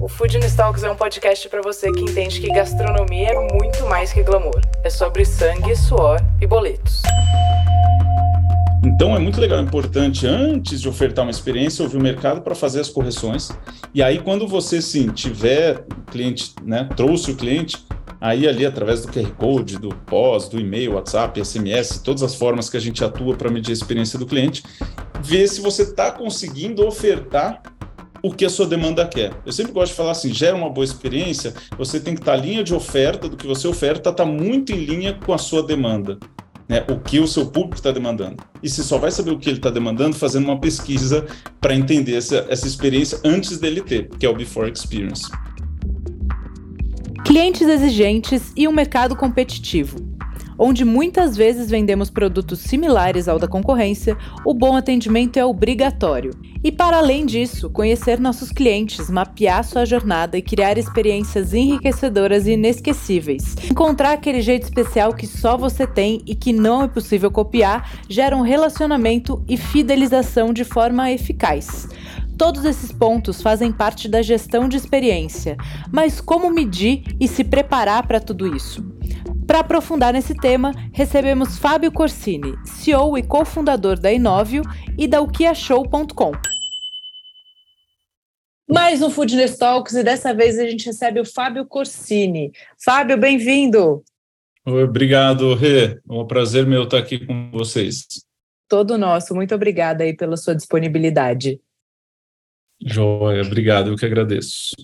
O Food Talks é um podcast para você que entende que gastronomia é muito mais que glamour. É sobre sangue, suor e boletos. Então é muito legal, é importante antes de ofertar uma experiência ouvir o mercado para fazer as correções. E aí quando você sim tiver cliente, né, trouxe o cliente, aí ali através do QR Code, do pós, do e-mail, WhatsApp, SMS, todas as formas que a gente atua para medir a experiência do cliente, ver se você está conseguindo ofertar o que a sua demanda quer. Eu sempre gosto de falar assim, gera uma boa experiência, você tem que estar tá, a linha de oferta do que você oferta está muito em linha com a sua demanda. Né, o que o seu público está demandando. E você só vai saber o que ele está demandando fazendo uma pesquisa para entender essa, essa experiência antes dele ter, que é o Before Experience. Clientes exigentes e um mercado competitivo onde muitas vezes vendemos produtos similares ao da concorrência, o bom atendimento é obrigatório. E para além disso, conhecer nossos clientes, mapear sua jornada e criar experiências enriquecedoras e inesquecíveis. Encontrar aquele jeito especial que só você tem e que não é possível copiar gera um relacionamento e fidelização de forma eficaz. Todos esses pontos fazem parte da gestão de experiência, mas como medir e se preparar para tudo isso? Para aprofundar nesse tema, recebemos Fábio Corsini, CEO e cofundador da Inovio e da oquiashow.com. Mais um Foodness Talks e dessa vez a gente recebe o Fábio Corsini. Fábio, bem-vindo. Obrigado, Rê. É um prazer meu estar aqui com vocês. Todo nosso. Muito obrigada aí pela sua disponibilidade. Joia, obrigado, eu que agradeço.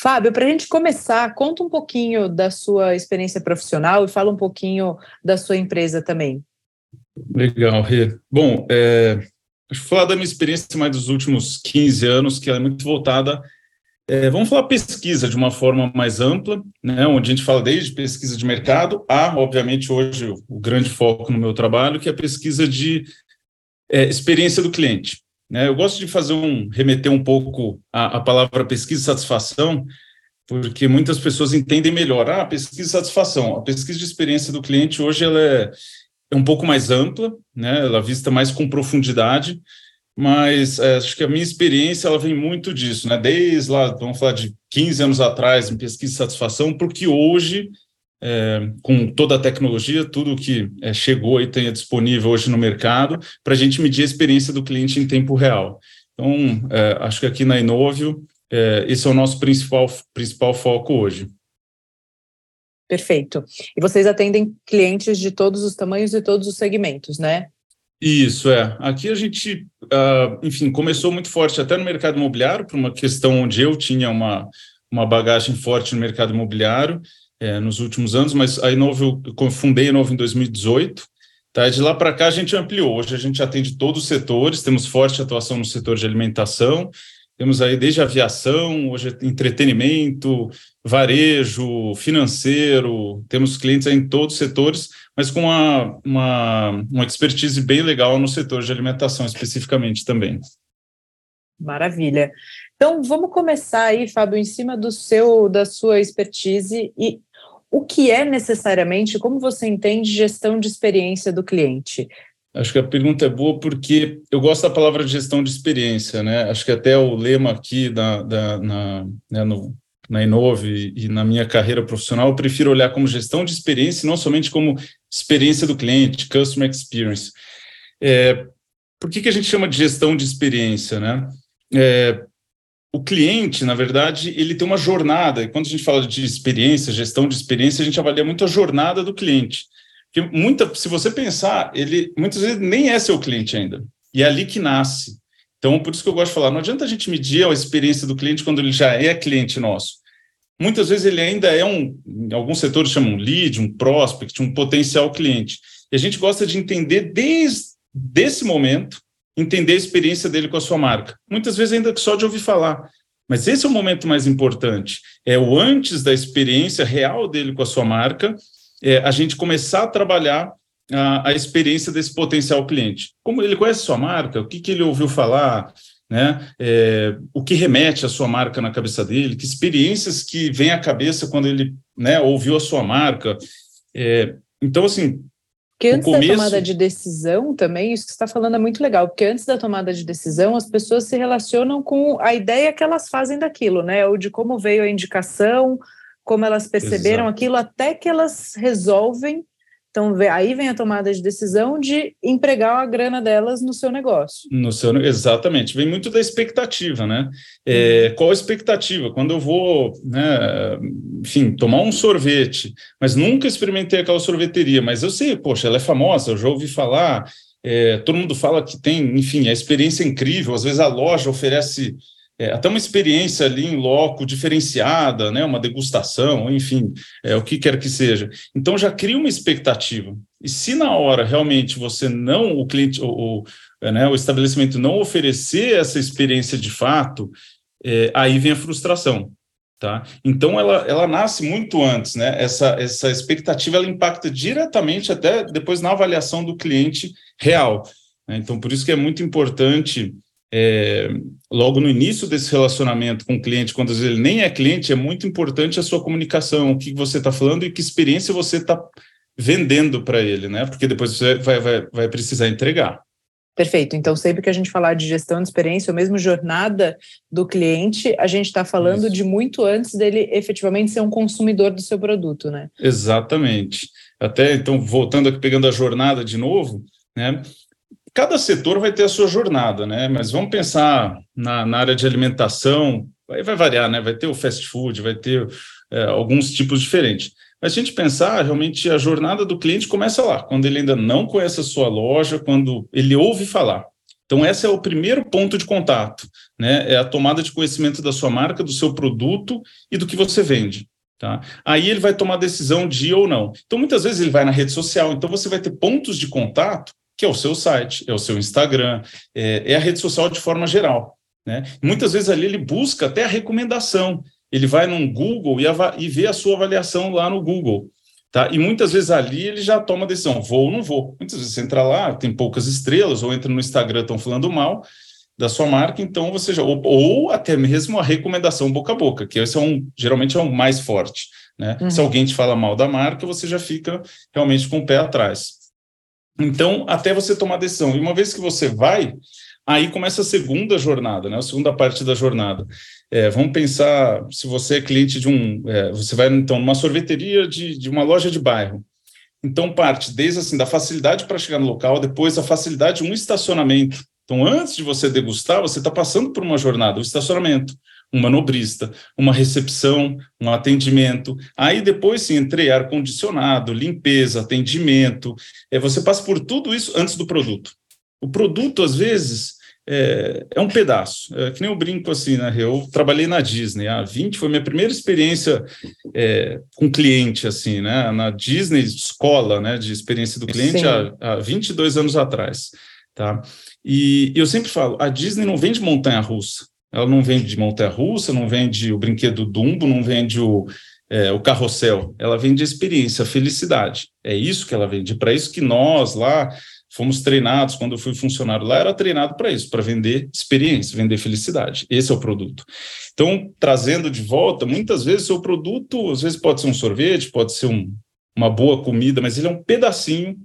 Fábio, para a gente começar, conta um pouquinho da sua experiência profissional e fala um pouquinho da sua empresa também. Legal, Rê. Bom, é, acho que falar da minha experiência mais dos últimos 15 anos, que é muito voltada. É, vamos falar pesquisa de uma forma mais ampla, né, onde a gente fala desde pesquisa de mercado a, obviamente, hoje o grande foco no meu trabalho, que é a pesquisa de é, experiência do cliente. Né? Eu gosto de fazer um remeter um pouco a, a palavra pesquisa de satisfação, porque muitas pessoas entendem melhor. Ah, pesquisa de satisfação. A pesquisa de experiência do cliente hoje ela é, é um pouco mais ampla, né? Ela vista mais com profundidade, mas é, acho que a minha experiência ela vem muito disso, né? Desde lá, vamos falar de 15 anos atrás em pesquisa de satisfação, porque hoje é, com toda a tecnologia, tudo que é, chegou e tenha disponível hoje no mercado, para a gente medir a experiência do cliente em tempo real. Então, é, acho que aqui na Inovio, é, esse é o nosso principal, principal foco hoje. Perfeito. E vocês atendem clientes de todos os tamanhos e todos os segmentos, né? Isso, é. Aqui a gente, uh, enfim, começou muito forte até no mercado imobiliário, por uma questão onde eu tinha uma, uma bagagem forte no mercado imobiliário, é, nos últimos anos, mas a Inovo, eu fundei a Inovo em 2018, tá? de lá para cá a gente ampliou, hoje a gente atende todos os setores, temos forte atuação no setor de alimentação, temos aí desde aviação, hoje entretenimento, varejo, financeiro, temos clientes em todos os setores, mas com uma, uma, uma expertise bem legal no setor de alimentação especificamente também. Maravilha. Então, vamos começar aí, Fábio, em cima do seu, da sua expertise e o que é necessariamente, como você entende gestão de experiência do cliente? Acho que a pergunta é boa porque eu gosto da palavra gestão de experiência, né? Acho que até o lema aqui da, da na, né, no, na Inove e na minha carreira profissional, eu prefiro olhar como gestão de experiência e não somente como experiência do cliente, customer experience. É, por que, que a gente chama de gestão de experiência, né? É, o cliente, na verdade, ele tem uma jornada, e quando a gente fala de experiência, gestão de experiência, a gente avalia muito a jornada do cliente. Porque muita, se você pensar, ele muitas vezes nem é seu cliente ainda. E é ali que nasce. Então, por isso que eu gosto de falar, não adianta a gente medir a experiência do cliente quando ele já é cliente nosso. Muitas vezes ele ainda é um, em alguns setores chamam um lead, um prospect, um potencial cliente. E a gente gosta de entender desde esse momento entender a experiência dele com a sua marca. Muitas vezes ainda só de ouvir falar. Mas esse é o momento mais importante. É o antes da experiência real dele com a sua marca, é a gente começar a trabalhar a, a experiência desse potencial cliente. Como ele conhece sua marca, o que, que ele ouviu falar, né? É, o que remete à sua marca na cabeça dele, que experiências que vêm à cabeça quando ele né, ouviu a sua marca. É, então, assim. Porque antes começo... da tomada de decisão também, isso que você está falando é muito legal, porque antes da tomada de decisão, as pessoas se relacionam com a ideia que elas fazem daquilo, né? Ou de como veio a indicação, como elas perceberam Exato. aquilo, até que elas resolvem então, aí vem a tomada de decisão de empregar a grana delas no seu negócio. No seu, exatamente. Vem muito da expectativa, né? É, uhum. qual a expectativa? Quando eu vou, né, enfim, tomar um sorvete, mas nunca experimentei aquela sorveteria, mas eu sei, poxa, ela é famosa, eu já ouvi falar, é, todo mundo fala que tem, enfim, a experiência é incrível, às vezes a loja oferece é, até uma experiência ali em loco diferenciada, né, uma degustação, enfim, é, o que quer que seja. Então já cria uma expectativa. E se na hora realmente você não, o cliente, o, o, é, né, o estabelecimento não oferecer essa experiência de fato, é, aí vem a frustração. Tá? Então ela, ela nasce muito antes, né? Essa, essa expectativa ela impacta diretamente até depois na avaliação do cliente real. Né? Então, por isso que é muito importante é, logo no início desse relacionamento com o cliente, quando ele nem é cliente, é muito importante a sua comunicação, o que você está falando e que experiência você está vendendo para ele, né? Porque depois você vai, vai, vai precisar entregar. Perfeito. Então, sempre que a gente falar de gestão de experiência, ou mesmo jornada do cliente, a gente está falando Isso. de muito antes dele efetivamente ser um consumidor do seu produto, né? Exatamente. Até então, voltando aqui, pegando a jornada de novo, né? Cada setor vai ter a sua jornada, né? Mas vamos pensar na, na área de alimentação, aí vai variar, né? Vai ter o fast food, vai ter é, alguns tipos diferentes. Mas se a gente pensar, realmente a jornada do cliente começa lá, quando ele ainda não conhece a sua loja, quando ele ouve falar. Então, esse é o primeiro ponto de contato, né? É a tomada de conhecimento da sua marca, do seu produto e do que você vende. Tá? Aí ele vai tomar a decisão de ir ou não. Então, muitas vezes ele vai na rede social, então você vai ter pontos de contato que é o seu site, é o seu Instagram, é, é a rede social de forma geral. Né? Muitas vezes ali ele busca até a recomendação. Ele vai num Google e, e vê a sua avaliação lá no Google. Tá? E muitas vezes ali ele já toma a decisão, vou ou não vou. Muitas vezes você entra lá, tem poucas estrelas, ou entra no Instagram, estão falando mal da sua marca, então você já. Ou, ou, até mesmo a recomendação boca a boca, que esse é um, geralmente é um mais forte. Né? Uhum. Se alguém te fala mal da marca, você já fica realmente com o pé atrás. Então, até você tomar a decisão. E uma vez que você vai, aí começa a segunda jornada, né? A segunda parte da jornada. É, vamos pensar, se você é cliente de um, é, você vai então numa sorveteria de, de uma loja de bairro. Então parte desde assim da facilidade para chegar no local, depois a facilidade de um estacionamento. Então antes de você degustar, você está passando por uma jornada, o estacionamento um manobrista, uma recepção, um atendimento. Aí depois sim, entre ar condicionado, limpeza, atendimento, é, você passa por tudo isso antes do produto. O produto às vezes é, é um pedaço, é, que nem eu brinco assim, né? Eu trabalhei na Disney há 20, foi minha primeira experiência é, com cliente, assim, né? Na Disney, escola, né? De experiência do cliente há, há 22 anos atrás, tá? E eu sempre falo, a Disney não vende montanha-russa, ela não vende montanha-russa, não vende o brinquedo Dumbo, não vende o, é, o carrossel. Ela vende experiência, felicidade. É isso que ela vende. Para isso que nós lá fomos treinados, quando eu fui funcionário lá, era treinado para isso, para vender experiência, vender felicidade. Esse é o produto. Então, trazendo de volta, muitas vezes seu produto, às vezes pode ser um sorvete, pode ser um, uma boa comida, mas ele é um pedacinho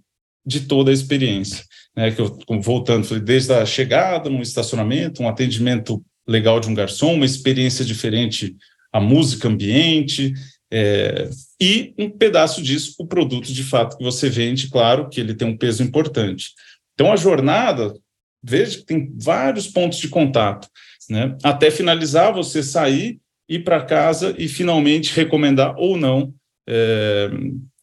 de toda a experiência. Né, que eu, voltando, desde a chegada, um estacionamento, um atendimento legal de um garçom, uma experiência diferente, a música ambiente, é, e um pedaço disso, o produto de fato que você vende, claro que ele tem um peso importante. Então, a jornada, veja que tem vários pontos de contato, né? até finalizar, você sair, ir para casa e finalmente recomendar ou não é,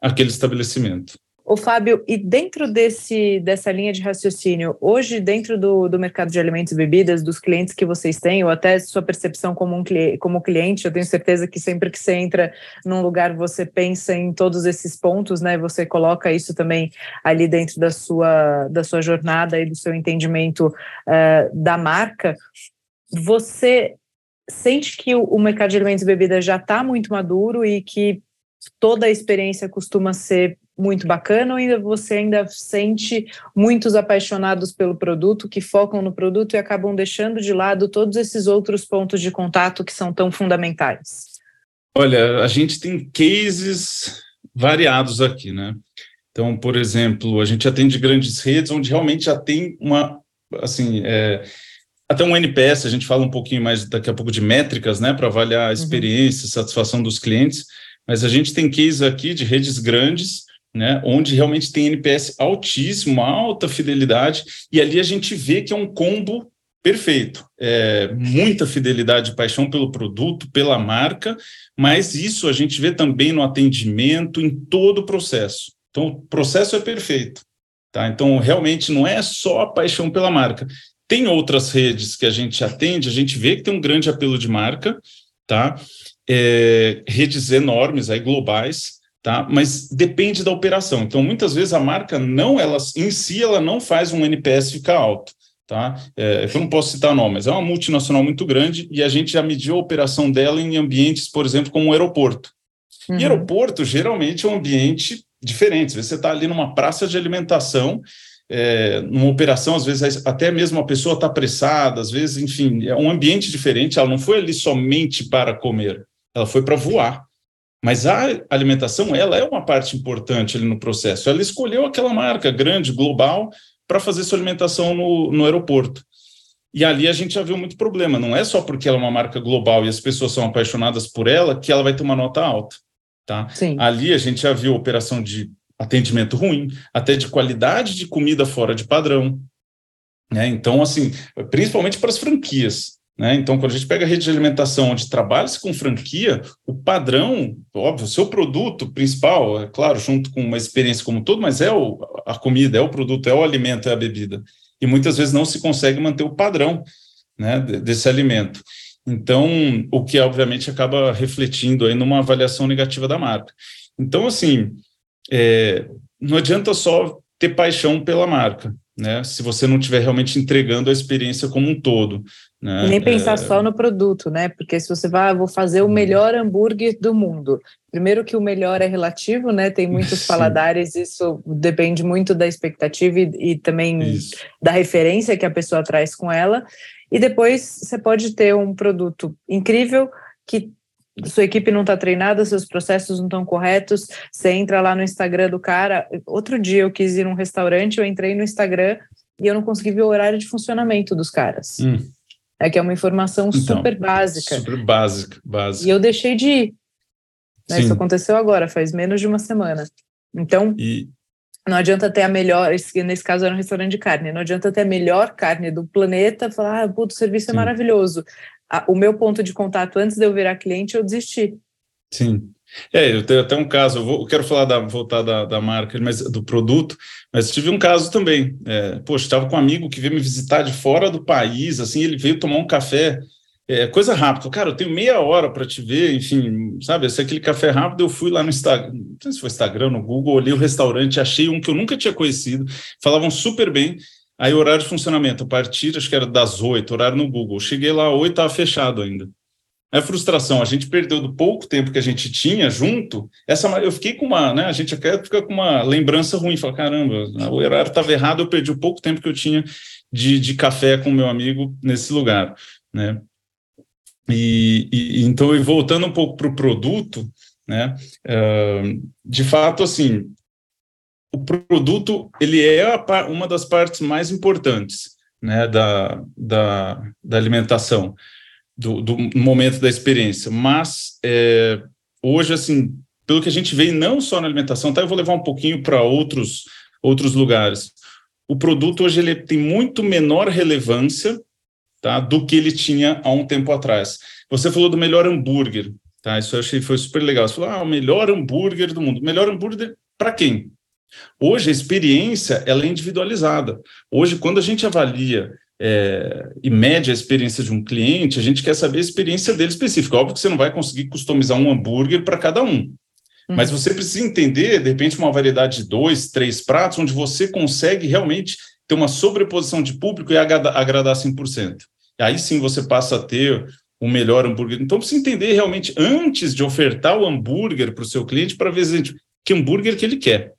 aquele estabelecimento. O Fábio, e dentro desse, dessa linha de raciocínio, hoje, dentro do, do mercado de alimentos e bebidas, dos clientes que vocês têm, ou até sua percepção como, um, como cliente, eu tenho certeza que sempre que você entra num lugar, você pensa em todos esses pontos, né? Você coloca isso também ali dentro da sua, da sua jornada e do seu entendimento uh, da marca. Você sente que o, o mercado de alimentos e bebidas já está muito maduro e que toda a experiência costuma ser muito bacana ou ainda você ainda sente muitos apaixonados pelo produto que focam no produto e acabam deixando de lado todos esses outros pontos de contato que são tão fundamentais? Olha, a gente tem cases variados aqui, né? Então, por exemplo, a gente atende grandes redes onde realmente já tem uma, assim, é, até um NPS, a gente fala um pouquinho mais daqui a pouco de métricas, né, para avaliar a uhum. experiência, uhum. satisfação dos clientes, mas a gente tem cases aqui de redes grandes, né, onde realmente tem NPS altíssimo, alta fidelidade, e ali a gente vê que é um combo perfeito. É, muita fidelidade e paixão pelo produto, pela marca, mas isso a gente vê também no atendimento, em todo o processo. Então, o processo é perfeito. Tá? Então, realmente não é só a paixão pela marca. Tem outras redes que a gente atende, a gente vê que tem um grande apelo de marca, tá? É, redes enormes, aí globais, tá? Mas depende da operação. Então, muitas vezes a marca não, ela em si, ela não faz um NPS ficar alto. Tá? É, eu não posso citar nome, mas é uma multinacional muito grande e a gente já mediu a operação dela em ambientes, por exemplo, como um aeroporto. Uhum. E aeroporto geralmente é um ambiente diferente. Você está ali numa praça de alimentação, é, numa operação, às vezes até mesmo a pessoa está apressada, às vezes, enfim, é um ambiente diferente. Ela não foi ali somente para comer, ela foi para voar. Mas a alimentação, ela é uma parte importante ali no processo. Ela escolheu aquela marca grande, global, para fazer sua alimentação no, no aeroporto. E ali a gente já viu muito problema. Não é só porque ela é uma marca global e as pessoas são apaixonadas por ela que ela vai ter uma nota alta. Tá? Sim. Ali a gente já viu operação de atendimento ruim, até de qualidade de comida fora de padrão. Né? Então, assim, principalmente para as franquias. Né? Então, quando a gente pega a rede de alimentação onde trabalha-se com franquia, o padrão, óbvio, o seu produto principal, é claro, junto com uma experiência como todo, mas é o, a comida, é o produto, é o alimento, é a bebida. E muitas vezes não se consegue manter o padrão né, desse alimento. Então, o que obviamente acaba refletindo aí numa avaliação negativa da marca. Então, assim, é, não adianta só ter paixão pela marca, né? Se você não estiver realmente entregando a experiência como um todo. Né? Nem pensar é... só no produto, né? Porque se você vai, ah, vou fazer o uhum. melhor hambúrguer do mundo. Primeiro que o melhor é relativo, né? Tem muitos paladares, isso depende muito da expectativa e, e também isso. da referência que a pessoa traz com ela. E depois você pode ter um produto incrível que sua equipe não está treinada, seus processos não estão corretos, você entra lá no Instagram do cara. Outro dia eu quis ir num restaurante, eu entrei no Instagram e eu não consegui ver o horário de funcionamento dos caras. Hum. É que é uma informação então, super básica. Super básica, básica. E eu deixei de ir. Né? Isso aconteceu agora, faz menos de uma semana. Então, e... não adianta ter a melhor, nesse caso era um restaurante de carne, não adianta ter a melhor carne do planeta, falar, ah, puto, o serviço é Sim. é maravilhoso. O meu ponto de contato antes de eu virar cliente, eu desisti. Sim. É, eu tenho até um caso, eu, vou, eu quero falar da, voltar da, da marca, mas do produto, mas tive um caso também. É, poxa, estava com um amigo que veio me visitar de fora do país, assim, ele veio tomar um café, é, coisa rápida. Cara, eu tenho meia hora para te ver, enfim, sabe? Esse aquele café rápido, eu fui lá no Instagram, não sei se foi Instagram, no Google, olhei o restaurante, achei um que eu nunca tinha conhecido, falavam super bem. Aí, horário de funcionamento, a partir, acho que era das oito, horário no Google. Cheguei lá, oito, estava fechado ainda. É frustração, a gente perdeu do pouco tempo que a gente tinha junto, essa eu fiquei com uma, né, a gente até fica com uma lembrança ruim, fala, caramba, o horário estava errado, eu perdi o pouco tempo que eu tinha de, de café com meu amigo nesse lugar, né, e, e então, e voltando um pouco para o produto, né, uh, de fato, assim, o produto, ele é a, uma das partes mais importantes, né, da, da, da alimentação, do, do momento da experiência. Mas é, hoje, assim, pelo que a gente vê, não só na alimentação, tá? Eu vou levar um pouquinho para outros outros lugares. O produto hoje ele tem muito menor relevância, tá, do que ele tinha há um tempo atrás. Você falou do melhor hambúrguer, tá? Isso eu achei foi super legal. Você falou, ah, o melhor hambúrguer do mundo. Melhor hambúrguer para quem? Hoje a experiência ela é individualizada. Hoje, quando a gente avalia é, e mede a experiência de um cliente, a gente quer saber a experiência dele específica. Óbvio que você não vai conseguir customizar um hambúrguer para cada um. Uhum. Mas você precisa entender, de repente, uma variedade de dois, três pratos, onde você consegue realmente ter uma sobreposição de público e agradar, agradar 100%. E aí sim você passa a ter o melhor hambúrguer. Então, precisa entender realmente, antes de ofertar o hambúrguer para o seu cliente, para ver gente, que hambúrguer que ele quer.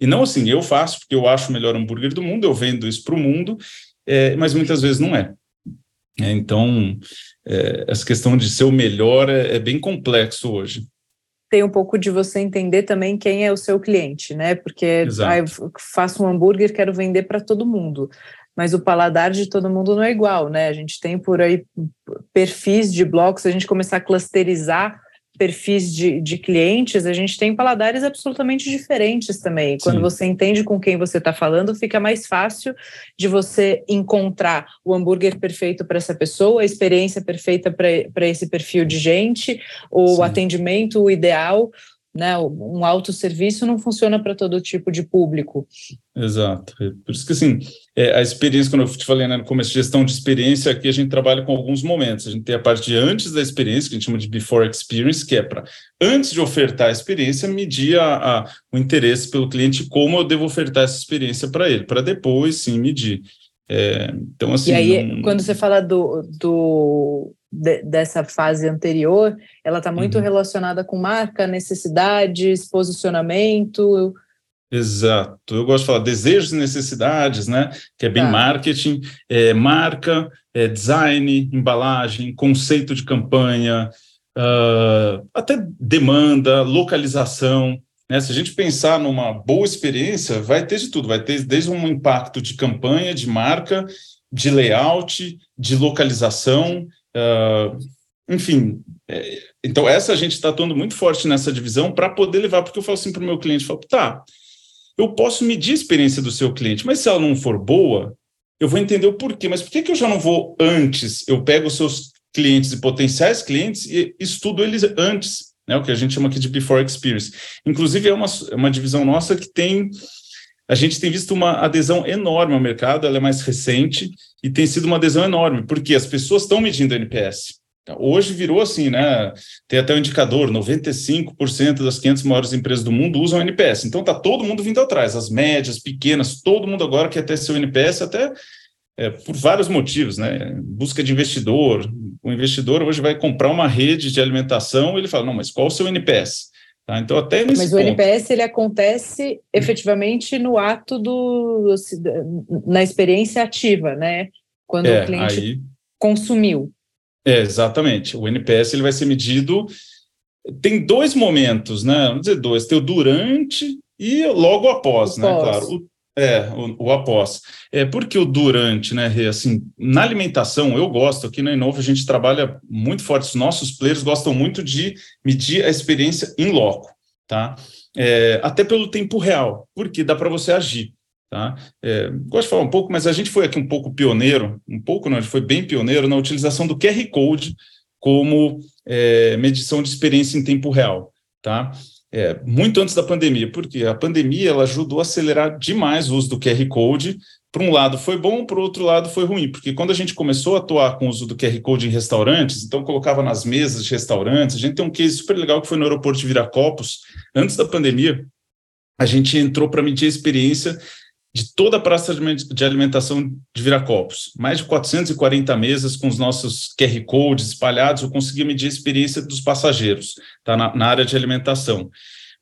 E não assim, eu faço porque eu acho o melhor hambúrguer do mundo, eu vendo isso para o mundo, é, mas muitas vezes não é. é então, é, essa questão de ser o melhor é, é bem complexo hoje tem um pouco de você entender também quem é o seu cliente, né? Porque ah, eu faço um hambúrguer, quero vender para todo mundo. Mas o paladar de todo mundo não é igual, né? A gente tem por aí perfis de blocos, se a gente começar a clusterizar perfis de, de clientes, a gente tem paladares absolutamente diferentes também. Quando Sim. você entende com quem você está falando, fica mais fácil de você encontrar o hambúrguer perfeito para essa pessoa, a experiência perfeita para esse perfil de gente, o Sim. atendimento ideal né? Um autosserviço não funciona para todo tipo de público. Exato. É por isso que, assim, é, a experiência, quando eu te falei né, no começo, gestão de experiência, aqui a gente trabalha com alguns momentos. A gente tem a parte de antes da experiência, que a gente chama de before experience, que é para, antes de ofertar a experiência, medir a, a, o interesse pelo cliente, como eu devo ofertar essa experiência para ele, para depois, sim, medir. É, então, assim. E aí, não... quando você fala do, do de, dessa fase anterior, ela está muito uhum. relacionada com marca, necessidades, posicionamento. Exato. Eu gosto de falar desejos e necessidades, né? Que é bem tá. marketing, é, marca, é, design, embalagem, conceito de campanha, uh, até demanda, localização. Né? Se a gente pensar numa boa experiência, vai ter de tudo, vai ter desde um impacto de campanha, de marca, de layout, de localização, Uh, enfim, é, então essa a gente está atuando muito forte nessa divisão para poder levar, porque eu falo assim para o meu cliente, falo, tá, eu posso medir a experiência do seu cliente, mas se ela não for boa, eu vou entender o porquê, mas por que, que eu já não vou antes? Eu pego os seus clientes e potenciais clientes e estudo eles antes, né, o que a gente chama aqui de before experience. Inclusive, é uma, é uma divisão nossa que tem a gente tem visto uma adesão enorme ao mercado, ela é mais recente e tem sido uma adesão enorme, porque as pessoas estão medindo NPS. Hoje virou assim, né? Tem até o um indicador: 95% das 500 maiores empresas do mundo usam NPS. Então está todo mundo vindo atrás, as médias, pequenas, todo mundo agora quer ter seu NPS, até é, por vários motivos, né? Busca de investidor. O investidor hoje vai comprar uma rede de alimentação, ele fala: não, mas qual o seu NPS? Tá? Então, até Mas ponto... o NPS ele acontece efetivamente no ato do na experiência ativa, né? Quando é, o cliente aí... consumiu. É, exatamente. O NPS ele vai ser medido. Tem dois momentos, né? Vamos dizer dois. Tem o durante e logo após, o né? Pós. Claro. O é, o, o após. É, porque o durante, né, assim, na alimentação, eu gosto, aqui na Inova a gente trabalha muito forte, os nossos players gostam muito de medir a experiência em loco, tá? É, até pelo tempo real, porque dá para você agir, tá? É, gosto de falar um pouco, mas a gente foi aqui um pouco pioneiro, um pouco não, a gente foi bem pioneiro na utilização do QR Code como é, medição de experiência em tempo real, tá? é, muito antes da pandemia, porque a pandemia ela ajudou a acelerar demais o uso do QR Code. Por um lado foi bom, por outro lado foi ruim, porque quando a gente começou a atuar com o uso do QR Code em restaurantes, então colocava nas mesas de restaurantes, a gente tem um case super legal que foi no aeroporto de Viracopos, antes da pandemia, a gente entrou para medir a experiência de toda a praça de alimentação de Viracopos. Mais de 440 mesas com os nossos QR Codes espalhados, eu consegui medir a experiência dos passageiros tá, na, na área de alimentação.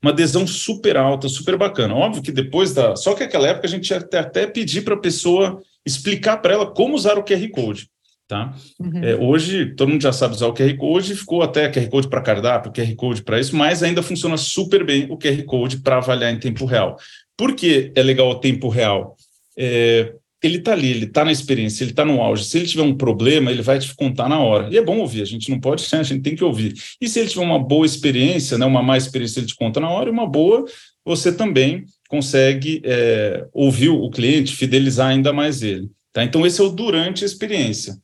Uma adesão super alta, super bacana. Óbvio que depois da. Só que naquela época a gente ia até, até pedir para a pessoa explicar para ela como usar o QR Code. Tá? Uhum. É, hoje, todo mundo já sabe usar o QR Code, ficou até QR Code para cardápio, QR Code para isso, mas ainda funciona super bem o QR Code para avaliar em tempo real. Por que é legal o tempo real? É, ele está ali, ele está na experiência, ele está no auge. Se ele tiver um problema, ele vai te contar na hora. E é bom ouvir, a gente não pode, a gente tem que ouvir. E se ele tiver uma boa experiência, né, uma má experiência, ele te conta na hora, e uma boa, você também consegue é, ouvir o cliente, fidelizar ainda mais ele. Tá? Então, esse é o durante a experiência.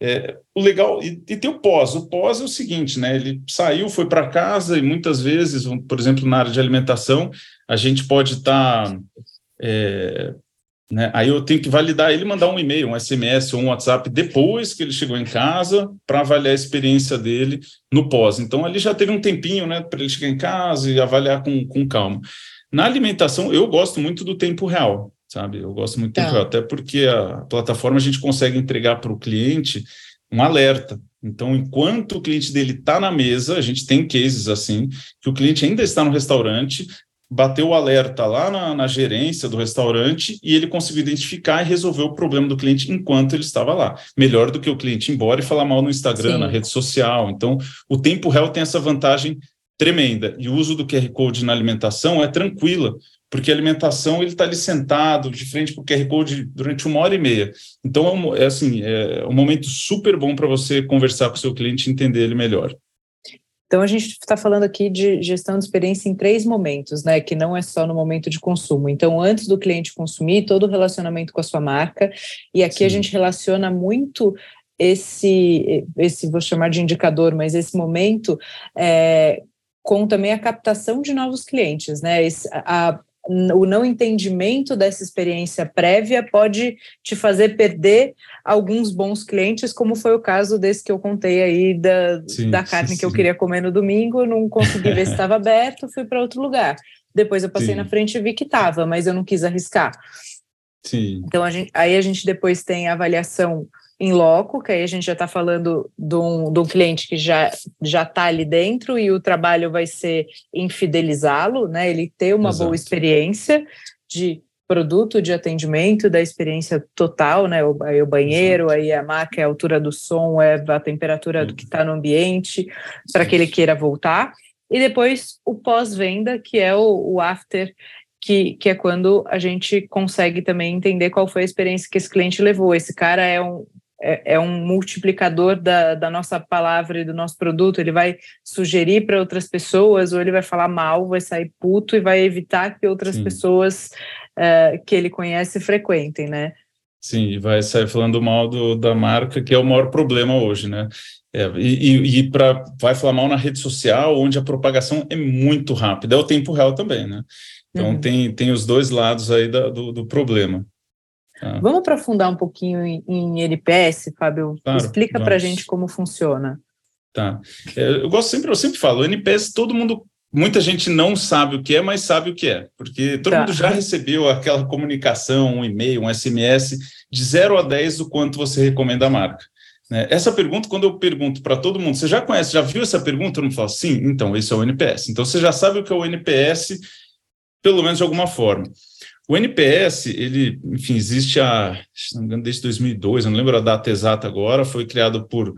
É, o legal, e, e, tem o pós. O pós é o seguinte, né? Ele saiu, foi para casa, e muitas vezes, por exemplo, na área de alimentação, a gente pode estar. Tá, é, né, aí eu tenho que validar ele, mandar um e-mail, um SMS ou um WhatsApp depois que ele chegou em casa para avaliar a experiência dele no pós. Então, ali já teve um tempinho né, para ele chegar em casa e avaliar com, com calma. Na alimentação, eu gosto muito do tempo real, sabe? Eu gosto muito do tempo tá. real, até porque a plataforma a gente consegue entregar para o cliente um alerta. Então, enquanto o cliente dele está na mesa, a gente tem cases assim, que o cliente ainda está no restaurante, bateu o alerta lá na, na, gerência do restaurante e ele conseguiu identificar e resolver o problema do cliente enquanto ele estava lá. Melhor do que o cliente ir embora e falar mal no Instagram, Sim. na rede social. Então, o tempo real tem essa vantagem tremenda. E o uso do QR Code na alimentação é tranquila, porque a alimentação ele está ali sentado de frente para o QR Code durante uma hora e meia. Então, é, um, é assim, é um momento super bom para você conversar com o seu cliente e entender ele melhor. Então a gente está falando aqui de gestão de experiência em três momentos, né? Que não é só no momento de consumo. Então, antes do cliente consumir, todo o relacionamento com a sua marca. E aqui Sim. a gente relaciona muito esse, esse vou chamar de indicador, mas esse momento é, com também a captação de novos clientes, né? Esse, a, o não entendimento dessa experiência prévia pode te fazer perder alguns bons clientes, como foi o caso desse que eu contei aí da, sim, da carne sim, que eu queria comer no domingo, não consegui ver se estava aberto, fui para outro lugar. Depois eu passei na frente e vi que estava, mas eu não quis arriscar. Sim. Então a gente, aí a gente depois tem a avaliação em loco, que aí a gente já está falando de um, de um cliente que já já está ali dentro e o trabalho vai ser infidelizá-lo, né? Ele ter uma Exato. boa experiência de produto de atendimento, da experiência total, né? O, aí o banheiro, Exato. aí a marca, é a altura do som, é a temperatura do que está no ambiente, para que ele queira voltar. E depois o pós-venda, que é o, o after que, que, é quando a gente consegue também entender qual foi a experiência que esse cliente levou. Esse cara é um, é, é, um multiplicador da, da nossa palavra e do nosso produto. Ele vai sugerir para outras pessoas, ou ele vai falar mal, vai sair puto e vai evitar que outras Sim. pessoas uh, que ele conhece frequentem, né? Sim, vai sair falando mal do, da marca, que é o maior problema hoje, né? É, e e para vai falar mal na rede social, onde a propagação é muito rápida, é o tempo real também, né? Então uhum. tem, tem os dois lados aí da, do, do problema. Ah. Vamos aprofundar um pouquinho em, em NPS, Fábio? Claro, Explica para a gente como funciona. Tá. É, eu gosto sempre, eu sempre falo, NPS todo mundo, muita gente não sabe o que é, mas sabe o que é, porque todo tá. mundo já recebeu aquela comunicação, um e-mail, um SMS, de 0 a 10 o quanto você recomenda a marca. Né? Essa pergunta, quando eu pergunto para todo mundo, você já conhece, já viu essa pergunta? Eu não falo, sim, então esse é o NPS. Então você já sabe o que é o NPS, pelo menos de alguma forma. O NPS, ele, enfim, existe há, se não me engano, desde 2002, eu não lembro a data exata agora, foi criado por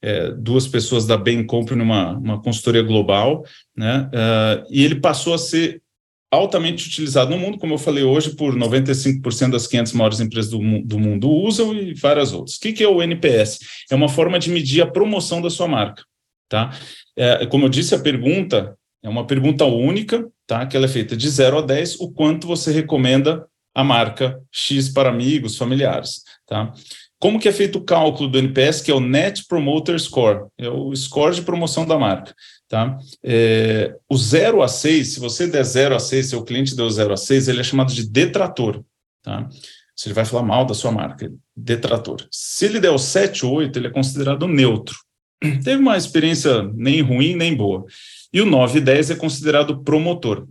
é, duas pessoas da Bain Company, uma, uma consultoria global, né, uh, e ele passou a ser altamente utilizado no mundo, como eu falei hoje, por 95% das 500 maiores empresas do, do mundo usam e várias outras. O que, que é o NPS? É uma forma de medir a promoção da sua marca, tá? É, como eu disse, a pergunta é uma pergunta única, tá? Que ela é feita de 0 a 10, o quanto você recomenda a marca X para amigos, familiares, tá? Como que é feito o cálculo do NPS, que é o Net Promoter Score, é o score de promoção da marca, tá? É, o 0 a 6, se você der 0 a 6, seu cliente deu 0 a 6, ele é chamado de detrator, tá? Se ele vai falar mal da sua marca, detrator. Se ele der o 7 ou 8, ele é considerado neutro. Teve uma experiência nem ruim nem boa. E o 9 e 10 é considerado promotor.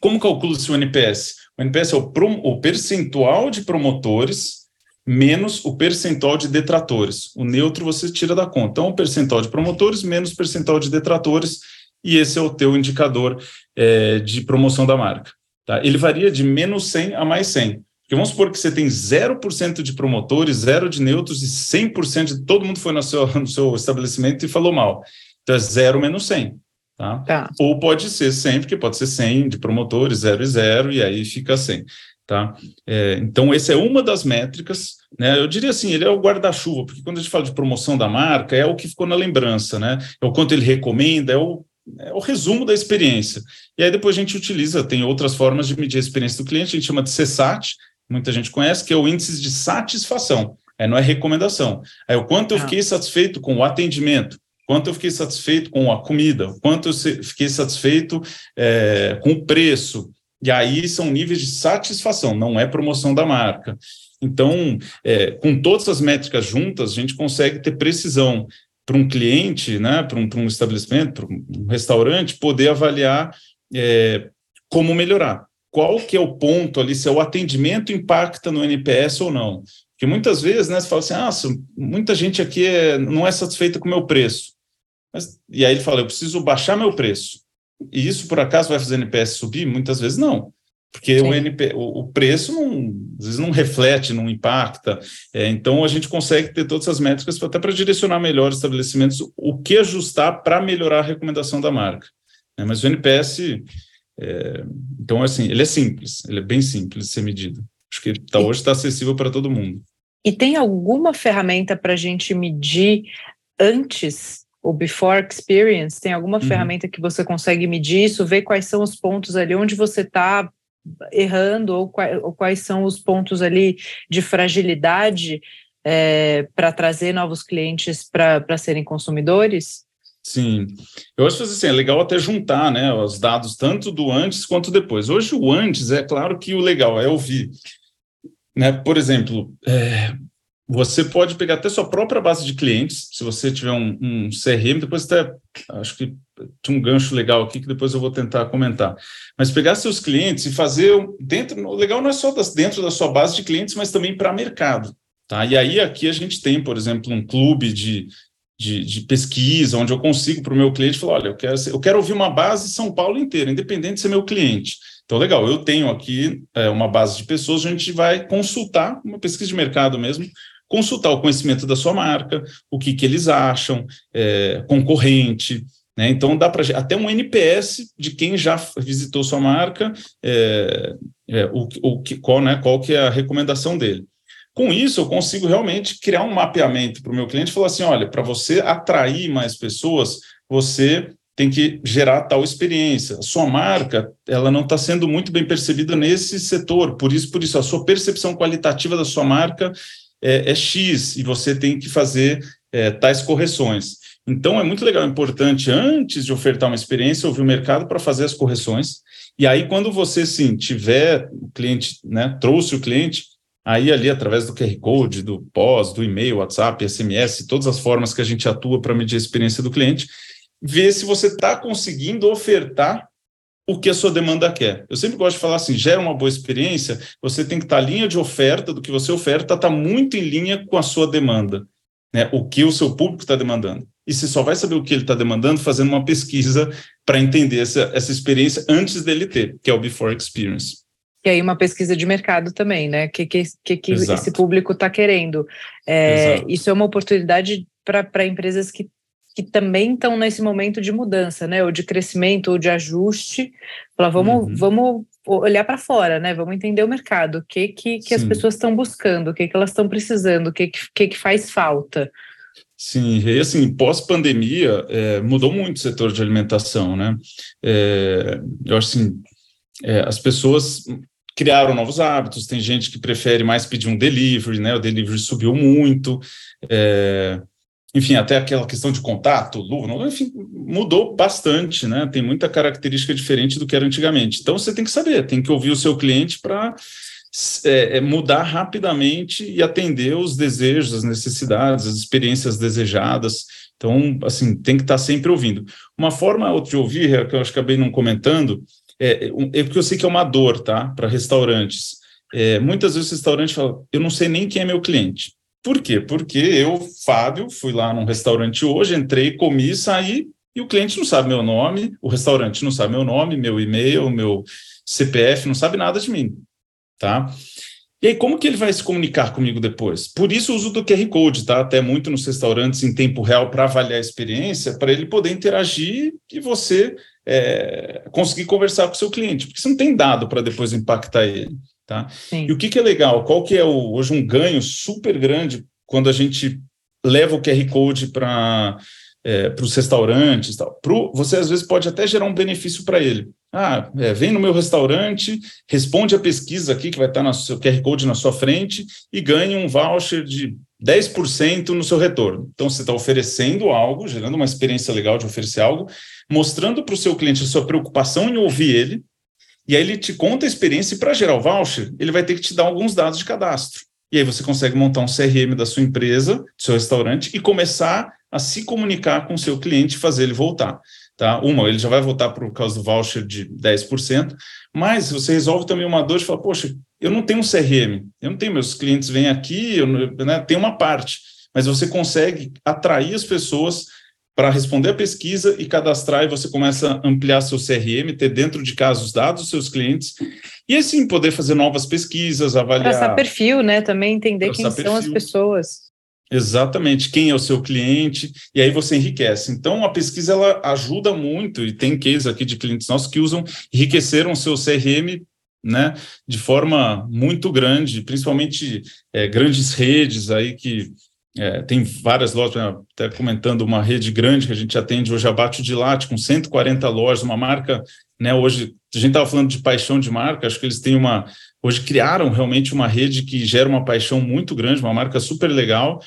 Como calcula-se o NPS? O NPS é o, o percentual de promotores menos o percentual de detratores. O neutro você tira da conta. Então, o percentual de promotores menos o percentual de detratores, e esse é o teu indicador é, de promoção da marca. Tá? Ele varia de menos 100 a mais 100. Porque vamos supor que você tem 0% de promotores, 0 de neutros e 100% de todo mundo foi no seu, no seu estabelecimento e falou mal. Então é 0 menos 100. Tá? tá? Ou pode ser 100, porque pode ser 100 de promotores, 0 e 0, e aí fica 100. Tá? É, então, essa é uma das métricas, né? Eu diria assim, ele é o guarda-chuva, porque quando a gente fala de promoção da marca, é o que ficou na lembrança, né? É o quanto ele recomenda, é o, é o resumo da experiência. E aí depois a gente utiliza, tem outras formas de medir a experiência do cliente, a gente chama de CSAT, muita gente conhece, que é o índice de satisfação. É, não é recomendação. É o quanto eu ah. fiquei satisfeito com o atendimento, quanto eu fiquei satisfeito com a comida, quanto eu fiquei satisfeito é, com o preço. E aí são níveis de satisfação, não é promoção da marca. Então, é, com todas as métricas juntas, a gente consegue ter precisão para um cliente, né, para um, um, estabelecimento, para um restaurante, poder avaliar é, como melhorar. Qual que é o ponto ali, se é o atendimento impacta no NPS ou não. Porque muitas vezes, né, você fala assim, ah, muita gente aqui é, não é satisfeita com o meu preço. Mas, e aí ele fala, eu preciso baixar meu preço. E isso, por acaso, vai fazer o NPS subir? Muitas vezes não. Porque o, NP, o, o, preço não, às vezes não reflete, não impacta. É, então a gente consegue ter todas essas métricas até para direcionar melhor os estabelecimentos o que ajustar para melhorar a recomendação da marca. É, mas o NPS, é, então assim, ele é simples, ele é bem simples de ser medido. Acho que tá, hoje está acessível para todo mundo. E tem alguma ferramenta para a gente medir antes o before experience? Tem alguma uhum. ferramenta que você consegue medir isso, ver quais são os pontos ali onde você está errando ou, ou, quais são os pontos ali de fragilidade é, para trazer novos clientes para serem consumidores? Sim, eu acho que assim, é legal até juntar né, os dados tanto do antes quanto depois. Hoje o antes é claro que o legal é ouvir. Né? Por exemplo, é, você pode pegar até sua própria base de clientes, se você tiver um, um CRM, depois até acho que tinha um gancho legal aqui que depois eu vou tentar comentar. Mas pegar seus clientes e fazer dentro, o legal não é só das, dentro da sua base de clientes, mas também para mercado. Tá? E aí aqui a gente tem, por exemplo, um clube de, de, de pesquisa, onde eu consigo para o meu cliente falar: olha, eu quero, eu quero ouvir uma base São Paulo inteira, independente de ser meu cliente. Então, legal, eu tenho aqui é, uma base de pessoas, a gente vai consultar, uma pesquisa de mercado mesmo, consultar o conhecimento da sua marca, o que, que eles acham, é, concorrente, né? Então, dá para até um NPS de quem já visitou sua marca, é, é, o, o, qual, né, qual que é a recomendação dele. Com isso, eu consigo realmente criar um mapeamento para o meu cliente e falar assim: olha, para você atrair mais pessoas, você tem que gerar tal experiência. A sua marca, ela não está sendo muito bem percebida nesse setor, por isso, por isso, a sua percepção qualitativa da sua marca é, é X e você tem que fazer é, tais correções. Então, é muito legal, é importante, antes de ofertar uma experiência, ouvir o mercado para fazer as correções. E aí, quando você, sim, tiver o cliente, né, trouxe o cliente, aí ali, através do QR Code, do pós, do e-mail, WhatsApp, SMS, todas as formas que a gente atua para medir a experiência do cliente, ver se você está conseguindo ofertar o que a sua demanda quer. Eu sempre gosto de falar assim, gera uma boa experiência, você tem que estar tá, a linha de oferta do que você oferta está muito em linha com a sua demanda, né? O que o seu público está demandando. E você só vai saber o que ele está demandando fazendo uma pesquisa para entender essa, essa experiência antes dele ter, que é o before experience. E aí uma pesquisa de mercado também, né? O que, que, que, que esse público está querendo. É, isso é uma oportunidade para empresas que que também estão nesse momento de mudança, né? Ou de crescimento, ou de ajuste. Falar, vamos, uhum. vamos olhar para fora, né? Vamos entender o mercado, o que, que, que as pessoas estão buscando, o que, que elas estão precisando, o que, que, que faz falta. Sim, e assim, pós-pandemia, é, mudou muito o setor de alimentação, né? É, eu acho assim, é, as pessoas criaram novos hábitos, tem gente que prefere mais pedir um delivery, né? O delivery subiu muito, é, enfim, até aquela questão de contato, luva, enfim, mudou bastante, né? Tem muita característica diferente do que era antigamente. Então você tem que saber, tem que ouvir o seu cliente para é, é, mudar rapidamente e atender os desejos, as necessidades, as experiências desejadas. Então, assim, tem que estar sempre ouvindo. Uma forma de ouvir, que eu acabei não comentando, é, é porque eu sei que é uma dor, tá? Para restaurantes. É, muitas vezes o restaurante fala, eu não sei nem quem é meu cliente. Por quê? Porque eu, Fábio, fui lá num restaurante hoje, entrei, comi, saí, e o cliente não sabe meu nome, o restaurante não sabe meu nome, meu e-mail, meu CPF, não sabe nada de mim, tá? E aí, como que ele vai se comunicar comigo depois? Por isso o uso do QR Code, tá? Até muito nos restaurantes em tempo real para avaliar a experiência, para ele poder interagir e você é, conseguir conversar com o seu cliente, porque você não tem dado para depois impactar ele. Tá? E o que, que é legal? Qual que é o, hoje um ganho super grande quando a gente leva o QR Code para é, para os restaurantes, tal. Pro, você às vezes pode até gerar um benefício para ele. Ah, é, vem no meu restaurante, responde a pesquisa aqui que vai estar no seu QR Code na sua frente e ganhe um voucher de 10% no seu retorno. Então você está oferecendo algo, gerando uma experiência legal de oferecer algo, mostrando para o seu cliente a sua preocupação em ouvir ele, e aí ele te conta a experiência e para gerar o voucher, ele vai ter que te dar alguns dados de cadastro. E aí você consegue montar um CRM da sua empresa, do seu restaurante e começar a se comunicar com o seu cliente e fazer ele voltar. Tá? Uma, ele já vai voltar por causa do voucher de 10%, mas você resolve também uma dor de falar, poxa, eu não tenho um CRM, eu não tenho, meus clientes vêm aqui, eu né, tenho uma parte, mas você consegue atrair as pessoas para responder a pesquisa e cadastrar, e você começa a ampliar seu CRM, ter dentro de casa os dados dos seus clientes, e assim poder fazer novas pesquisas, avaliar. Traçar perfil, né? Também entender quem perfil. são as pessoas. Exatamente, quem é o seu cliente, e aí você enriquece. Então, a pesquisa ela ajuda muito, e tem cases aqui de clientes nossos que usam, enriqueceram o seu CRM né, de forma muito grande, principalmente é, grandes redes aí que é, tem várias lojas, né, até comentando uma rede grande que a gente atende hoje, abate de Latte, com 140 lojas, uma marca, né, hoje, a gente estava falando de paixão de marca, acho que eles têm uma, hoje criaram realmente uma rede que gera uma paixão muito grande, uma marca super legal,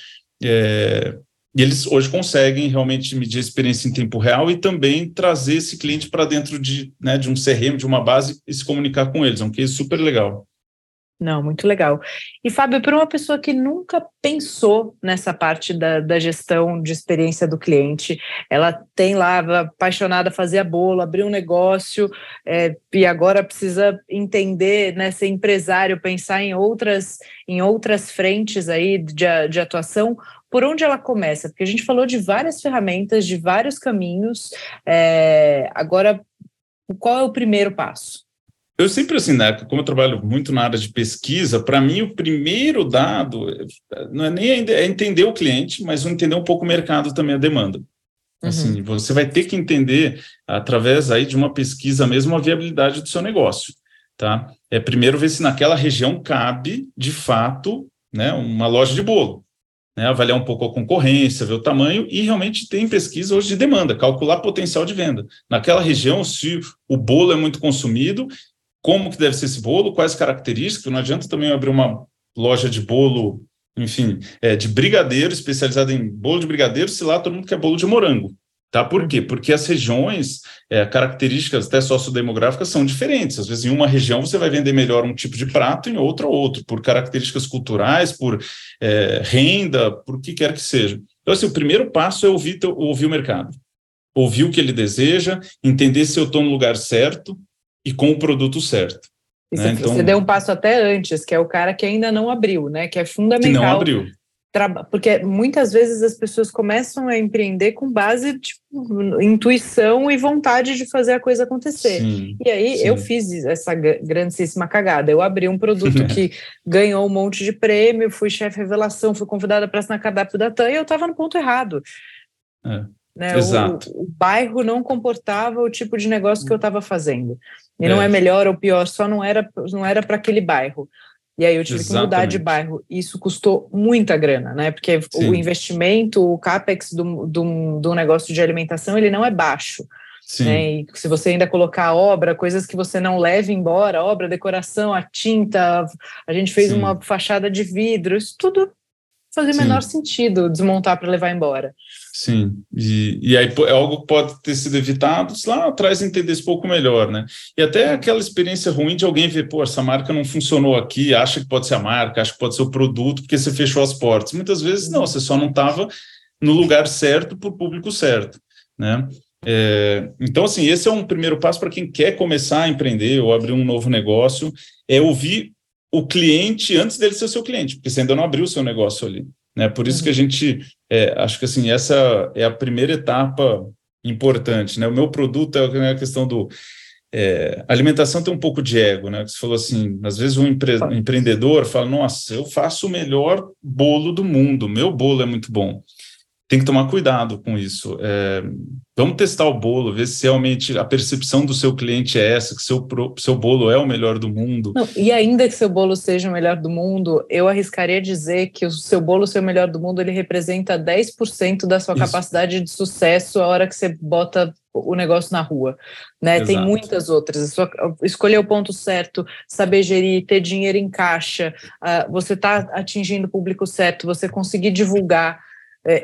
é, e eles hoje conseguem realmente medir a experiência em tempo real e também trazer esse cliente para dentro de, né, de um CRM, de uma base e se comunicar com eles, é um case super legal. Não, muito legal. E, Fábio, para uma pessoa que nunca pensou nessa parte da, da gestão de experiência do cliente, ela tem lá, apaixonada, fazia bolo, abriu um negócio, é, e agora precisa entender, né, ser empresário, pensar em outras, em outras frentes aí de, de atuação, por onde ela começa? Porque a gente falou de várias ferramentas, de vários caminhos, é, agora, qual é o primeiro passo? Eu sempre, assim, né, como eu trabalho muito na área de pesquisa, para mim o primeiro dado não é nem é entender o cliente, mas entender um pouco o mercado também, a demanda. Assim, uhum. você vai ter que entender, através aí de uma pesquisa mesmo, a viabilidade do seu negócio, tá? É primeiro ver se naquela região cabe, de fato, né, uma loja de bolo. Né, avaliar um pouco a concorrência, ver o tamanho, e realmente tem pesquisa hoje de demanda, calcular potencial de venda. Naquela região, se o bolo é muito consumido, como que deve ser esse bolo, quais características, não adianta também abrir uma loja de bolo, enfim, é, de brigadeiro, especializada em bolo de brigadeiro, se lá todo mundo quer bolo de morango. Tá? Por quê? Porque as regiões, é, características até sociodemográficas são diferentes. Às vezes, em uma região você vai vender melhor um tipo de prato, em outra outro, por características culturais, por é, renda, por que quer que seja. Então, assim, o primeiro passo é ouvir, ouvir o mercado. Ouvir o que ele deseja, entender se eu estou no lugar certo, e com o produto certo. Né? Então, você deu um passo até antes, que é o cara que ainda não abriu, né? Que é fundamental. Que não abriu. Porque muitas vezes as pessoas começam a empreender com base de tipo, intuição e vontade de fazer a coisa acontecer. Sim, e aí sim. eu fiz essa grandíssima cagada. Eu abri um produto que ganhou um monte de prêmio, fui chefe revelação, fui convidada para assinar cardápio da TAM e eu estava no ponto errado. É. Né? Exato. O, o, bairro não comportava o tipo de negócio que eu estava fazendo. E é. não é melhor ou pior, só não era não era para aquele bairro. E aí eu tive Exatamente. que mudar de bairro. Isso custou muita grana, né? Porque Sim. o investimento, o capex do, do, do negócio de alimentação, ele não é baixo. Né? E se você ainda colocar obra, coisas que você não leva embora, obra, decoração, a tinta, a gente fez Sim. uma fachada de vidro, isso tudo fazia o menor sentido desmontar para levar embora. Sim, e, e aí é algo que pode ter sido evitado se lá atrás entendesse um pouco melhor, né? E até aquela experiência ruim de alguém ver, pô, essa marca não funcionou aqui, acha que pode ser a marca, acha que pode ser o produto, porque você fechou as portas. Muitas vezes não, você só não estava no lugar certo para o público certo, né? É, então, assim, esse é um primeiro passo para quem quer começar a empreender ou abrir um novo negócio, é ouvir o cliente antes dele ser o seu cliente, porque você ainda não abriu o seu negócio ali. Né? Por isso uhum. que a uhum. gente, é, acho que assim, essa é a primeira etapa importante. Né? O meu produto é né, a questão do. É, alimentação tem um pouco de ego, né? Você falou assim, às vezes um empre empreendedor fala, nossa, eu faço o melhor bolo do mundo, meu bolo é muito bom tem que tomar cuidado com isso. É, vamos testar o bolo, ver se realmente a percepção do seu cliente é essa, que seu, seu bolo é o melhor do mundo. Não, e ainda que seu bolo seja o melhor do mundo, eu arriscaria dizer que o seu bolo ser o melhor do mundo, ele representa 10% da sua isso. capacidade de sucesso a hora que você bota o negócio na rua, né? Exato. Tem muitas outras. Sua, escolher o ponto certo, saber gerir, ter dinheiro em caixa, uh, você está atingindo o público certo, você conseguir divulgar,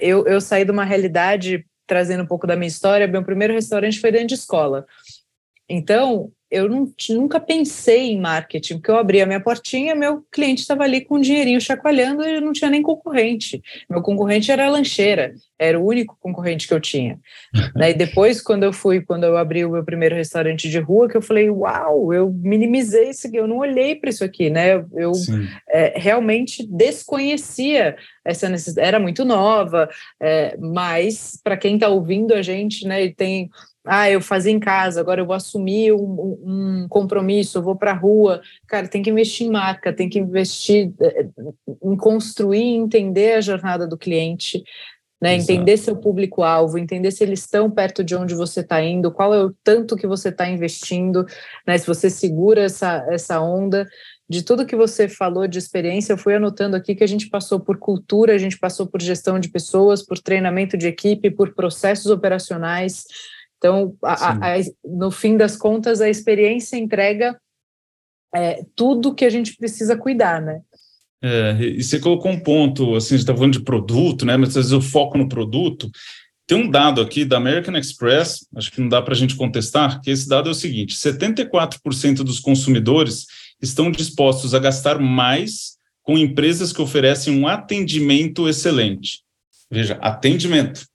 eu, eu saí de uma realidade, trazendo um pouco da minha história, meu primeiro restaurante foi dentro de escola. Então, eu não, nunca pensei em marketing, porque eu abri a minha portinha, meu cliente estava ali com um dinheirinho chacoalhando e não tinha nem concorrente. Meu concorrente era a lancheira, era o único concorrente que eu tinha. Daí depois, quando eu fui, quando eu abri o meu primeiro restaurante de rua, que eu falei, uau, eu minimizei isso aqui, eu não olhei para isso aqui, né? Eu é, realmente desconhecia essa necessidade, era muito nova, é, mas para quem está ouvindo a gente, né, e tem ah, eu fazia em casa, agora eu vou assumir um, um compromisso, eu vou para a rua. Cara, tem que investir em marca, tem que investir eh, em construir e entender a jornada do cliente, né? entender seu público-alvo, entender se eles estão perto de onde você está indo, qual é o tanto que você está investindo, né? se você segura essa, essa onda. De tudo que você falou de experiência, eu fui anotando aqui que a gente passou por cultura, a gente passou por gestão de pessoas, por treinamento de equipe, por processos operacionais, então, a, a, no fim das contas, a experiência entrega é, tudo que a gente precisa cuidar, né? É, e você colocou um ponto, assim, a gente está falando de produto, né? Mas às vezes eu foco no produto. Tem um dado aqui da American Express, acho que não dá para a gente contestar, que esse dado é o seguinte: 74% dos consumidores estão dispostos a gastar mais com empresas que oferecem um atendimento excelente. Veja, atendimento.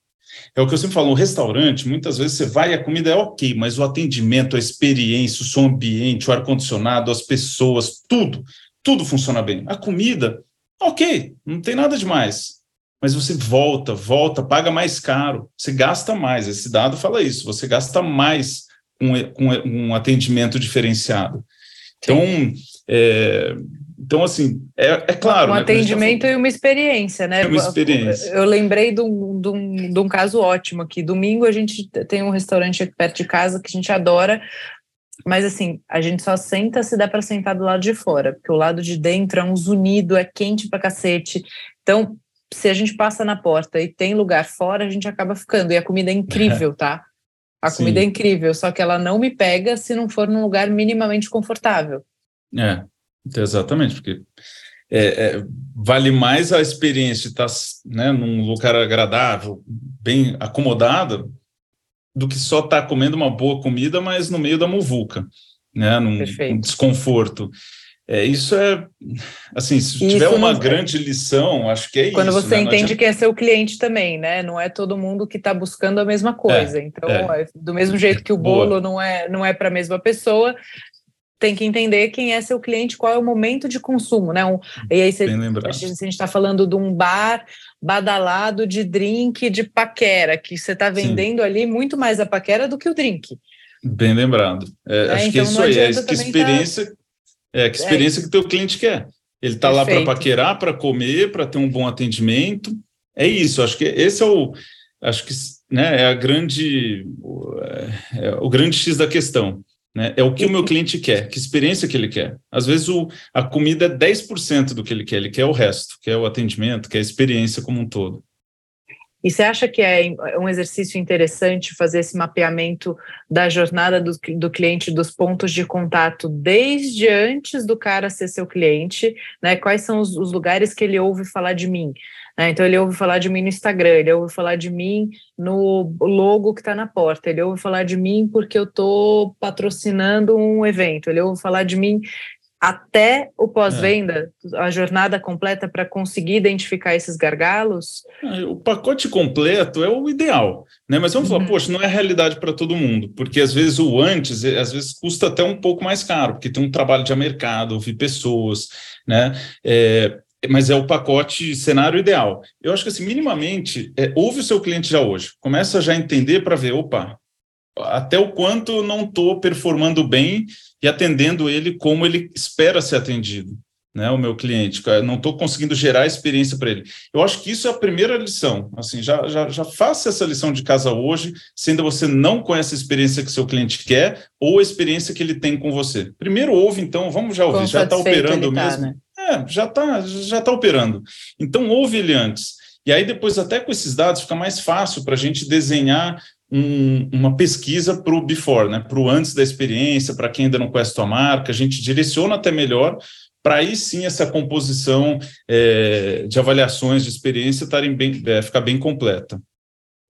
É o que eu sempre falo, no restaurante, muitas vezes você vai e a comida é ok, mas o atendimento, a experiência, o som ambiente, o ar-condicionado, as pessoas, tudo, tudo funciona bem. A comida, ok, não tem nada demais. Mas você volta, volta, paga mais caro, você gasta mais. Esse dado fala isso, você gasta mais com, com um atendimento diferenciado. Então, é, então, assim, é, é claro. Um né, atendimento tá e uma experiência, né? uma experiência. Eu, eu lembrei de um, de, um, de um caso ótimo aqui. Domingo a gente tem um restaurante aqui perto de casa que a gente adora, mas assim, a gente só senta se dá para sentar do lado de fora, porque o lado de dentro é um zunido, é quente pra cacete. Então, se a gente passa na porta e tem lugar fora, a gente acaba ficando. E a comida é incrível, tá? A Sim. comida é incrível, só que ela não me pega se não for num lugar minimamente confortável. É, Exatamente, porque é, é, vale mais a experiência de estar né, num lugar agradável, bem acomodado, do que só estar comendo uma boa comida, mas no meio da muvuca, né, num, num desconforto. É, isso é, assim, se isso tiver uma grande lição, acho que é Quando isso. Quando você né? entende adianta... que é seu cliente também, né? Não é todo mundo que está buscando a mesma coisa. É, então, é. é. do mesmo jeito que o bolo Boa. não é, não é para a mesma pessoa, tem que entender quem é seu cliente, qual é o momento de consumo, né? Um, e aí, se, a gente está falando de um bar badalado de drink de paquera, que você está vendendo Sim. ali muito mais a paquera do que o drink. Bem lembrado. É, é, acho então que é isso aí, é que experiência, tá... é que experiência é. que teu cliente quer. Ele está lá para paquerar, para comer, para ter um bom atendimento. É isso, acho que esse é o. Acho que né, é a grande. É, é o grande X da questão né? É o que o meu cliente quer, que experiência que ele quer. Às vezes o, a comida é 10% do que ele quer, ele quer o resto, quer o atendimento, quer a experiência como um todo. E você acha que é um exercício interessante fazer esse mapeamento da jornada do, do cliente, dos pontos de contato, desde antes do cara ser seu cliente, né? Quais são os, os lugares que ele ouve falar de mim? Né? Então, ele ouve falar de mim no Instagram, ele ouve falar de mim no logo que está na porta, ele ouve falar de mim porque eu estou patrocinando um evento, ele ouve falar de mim até o pós-venda, é. a jornada completa para conseguir identificar esses gargalos? É, o pacote completo é o ideal, né? Mas vamos uhum. falar, poxa, não é realidade para todo mundo, porque às vezes o antes, às vezes custa até um pouco mais caro, porque tem um trabalho de mercado, ouvir pessoas, né? É, mas é o pacote cenário ideal. Eu acho que assim, minimamente, é, ouve o seu cliente já hoje, começa já a entender para ver, opa, até o quanto não estou performando bem e atendendo ele como ele espera ser atendido, né? O meu cliente, não estou conseguindo gerar experiência para ele. Eu acho que isso é a primeira lição. Assim, já, já, já faça essa lição de casa hoje, se ainda você não conhece a experiência que seu cliente quer ou a experiência que ele tem com você. Primeiro ouve, então, vamos já ouvir, já está operando tá, mesmo. Né? É, já está já tá operando. Então, ouve ele antes. E aí, depois, até com esses dados, fica mais fácil para a gente desenhar um, uma pesquisa para o before, né? para o antes da experiência, para quem ainda não conhece tua marca, a gente direciona até melhor para aí sim essa composição é, de avaliações de experiência estarem bem, é, ficar bem completa.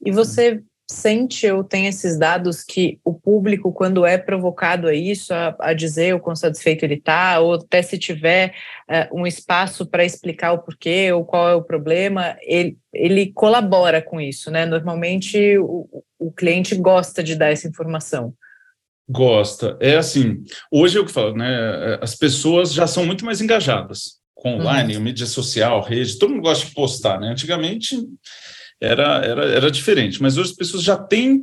E você sente ou tem esses dados que o público, quando é provocado a isso, a, a dizer o quão satisfeito ele está, ou até se tiver uh, um espaço para explicar o porquê ou qual é o problema, ele, ele colabora com isso, né? Normalmente o, o cliente gosta de dar essa informação. Gosta. É assim, hoje eu que falo, né? As pessoas já são muito mais engajadas com online, uhum. mídia social, rede, todo mundo gosta de postar, né? Antigamente era, era, era diferente, mas hoje as pessoas já têm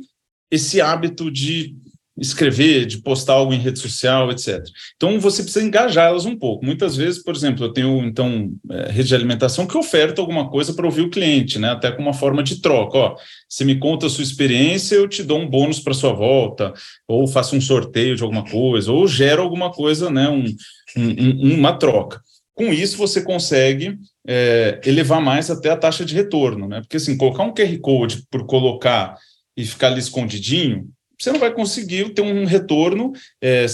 esse hábito de escrever, de postar algo em rede social, etc. Então você precisa engajá-las um pouco. Muitas vezes, por exemplo, eu tenho então é, rede de alimentação que oferta alguma coisa para ouvir o cliente, né? Até com uma forma de troca. Ó, você me conta a sua experiência, eu te dou um bônus para sua volta, ou faço um sorteio de alguma coisa, ou gero alguma coisa, né? Um, um, uma troca. Com isso, você consegue é, elevar mais até a taxa de retorno, né? Porque assim, colocar um QR Code por colocar e ficar ali escondidinho, você não vai conseguir ter um retorno, é,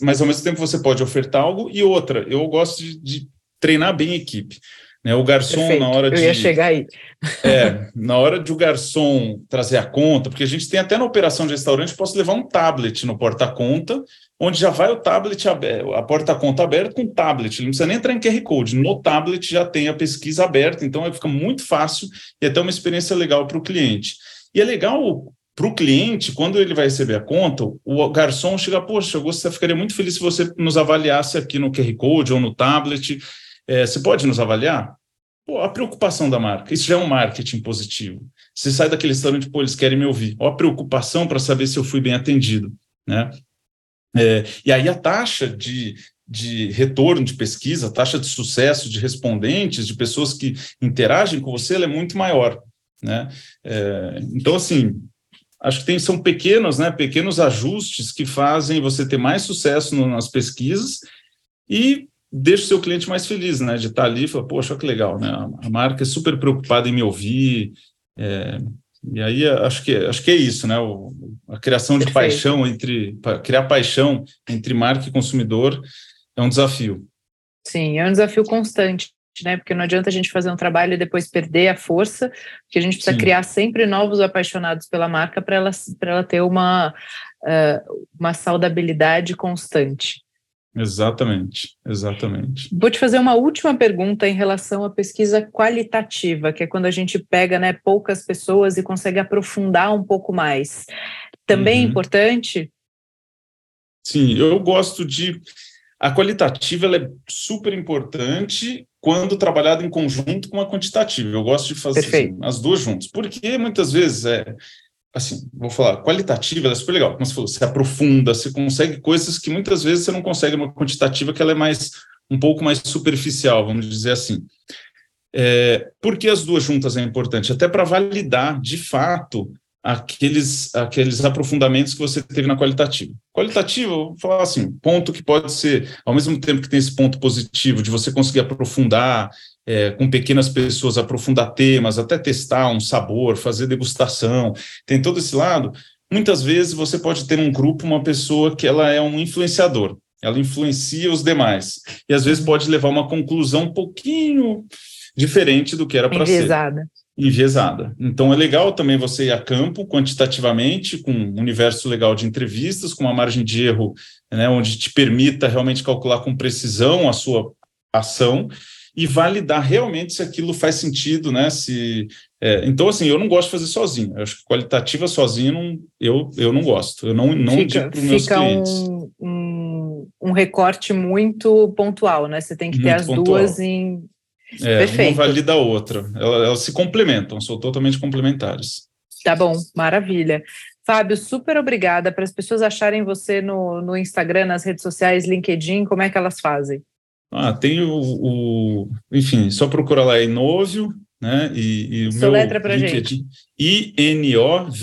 mas ao mesmo tempo você pode ofertar algo. E outra, eu gosto de, de treinar bem a equipe. Né, o garçom, Perfeito. na hora de. Eu ia chegar aí. É, na hora de o garçom trazer a conta, porque a gente tem até na operação de restaurante, posso levar um tablet no porta-conta, onde já vai o tablet a porta-conta aberta com tablet. Ele não precisa nem entrar em QR Code. No tablet já tem a pesquisa aberta, então fica muito fácil e até uma experiência legal para o cliente. E é legal para o cliente, quando ele vai receber a conta, o garçom chega, poxa, eu ficaria muito feliz se você nos avaliasse aqui no QR Code ou no tablet. É, você pode nos avaliar? Pô, a preocupação da marca, isso já é um marketing positivo. Você sai daquele restaurante, pô, eles querem me ouvir. Ó, a preocupação para saber se eu fui bem atendido, né? É, e aí a taxa de, de retorno de pesquisa, a taxa de sucesso de respondentes, de pessoas que interagem com você, é muito maior, né? É, então, assim, acho que tem, são pequenos, né, pequenos ajustes que fazem você ter mais sucesso no, nas pesquisas e deixa o seu cliente mais feliz, né, de estar ali e falar, poxa, que legal, né, a, marca é super preocupada em me ouvir, é, e aí acho que, acho que é isso, né, o, a criação de Perfeito. paixão entre, criar paixão entre marca e consumidor é um desafio. Sim, é um desafio constante né? Porque não adianta a gente fazer um trabalho e depois perder a força, porque a gente precisa Sim. criar sempre novos apaixonados pela marca para ela, ela ter uma, uh, uma saudabilidade constante. Exatamente, exatamente. Vou te fazer uma última pergunta em relação à pesquisa qualitativa, que é quando a gente pega né, poucas pessoas e consegue aprofundar um pouco mais. Também é uhum. é importante? Sim, eu gosto de. A qualitativa ela é super importante quando trabalhado em conjunto com a quantitativa. Eu gosto de fazer assim, as duas juntas, porque muitas vezes é assim, vou falar, qualitativa, ela é super legal, como você falou, você aprofunda, você consegue coisas que muitas vezes você não consegue numa quantitativa, que ela é mais um pouco mais superficial, vamos dizer assim. É, por que as duas juntas é importante? Até para validar, de fato, aqueles, aqueles aprofundamentos que você teve na qualitativa. Qualitativa, vou falar assim, ponto que pode ser, ao mesmo tempo que tem esse ponto positivo de você conseguir aprofundar, é, com pequenas pessoas, aprofundar temas, até testar um sabor, fazer degustação, tem todo esse lado. Muitas vezes você pode ter um grupo uma pessoa que ela é um influenciador, ela influencia os demais, e às vezes pode levar uma conclusão um pouquinho diferente do que era para ser. Enviesada. Então é legal também você ir a campo quantitativamente, com um universo legal de entrevistas, com uma margem de erro, né, onde te permita realmente calcular com precisão a sua ação e validar realmente se aquilo faz sentido, né? Se é, então assim, eu não gosto de fazer sozinho. Eu acho que qualitativa sozinho não, eu, eu não gosto. Eu não não fica, digo para os meus clientes. Um, um, um, recorte muito pontual, né? Você tem que muito ter as pontual. duas em é, Perfeito. uma valida a outra. Elas, elas se complementam, são totalmente complementares. Tá bom, maravilha. Fábio, super obrigada. Para as pessoas acharem você no, no Instagram, nas redes sociais, LinkedIn, como é que elas fazem? Ah, tem o, o enfim, só procurar lá Inovio, né? E, e o Sua meu letra para gente. I-N-O-V-Y-O.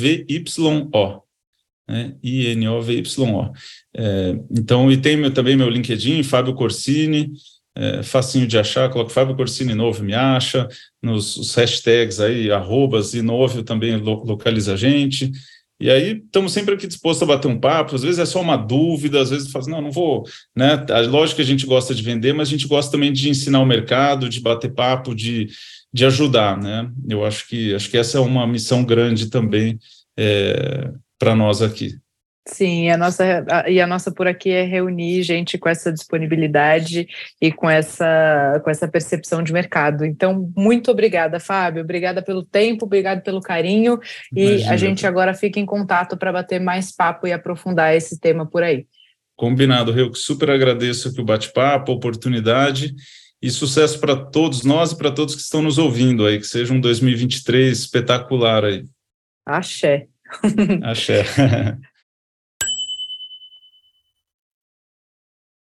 Né? I-N-O-V-Y-O. É, então, e tem meu, também meu LinkedIn, Fábio Corsini, é, facinho de achar, coloca Fábio Corsini Novo, me acha, nos os hashtags aí, arrobas Novo também lo, localiza a gente. E aí estamos sempre aqui dispostos a bater um papo, às vezes é só uma dúvida, às vezes faz, não, não vou, né? Lógico que a gente gosta de vender, mas a gente gosta também de ensinar o mercado, de bater papo, de, de ajudar, né? Eu acho que acho que essa é uma missão grande também é, para nós aqui. Sim, a nossa, a, e a nossa por aqui é reunir gente com essa disponibilidade e com essa, com essa percepção de mercado. Então, muito obrigada, Fábio. Obrigada pelo tempo, obrigado pelo carinho. Imagina. E a gente agora fica em contato para bater mais papo e aprofundar esse tema por aí. Combinado, Rio. Super agradeço aqui o bate-papo, a oportunidade e sucesso para todos nós e para todos que estão nos ouvindo aí. Que seja um 2023 espetacular aí. Axé. Axé.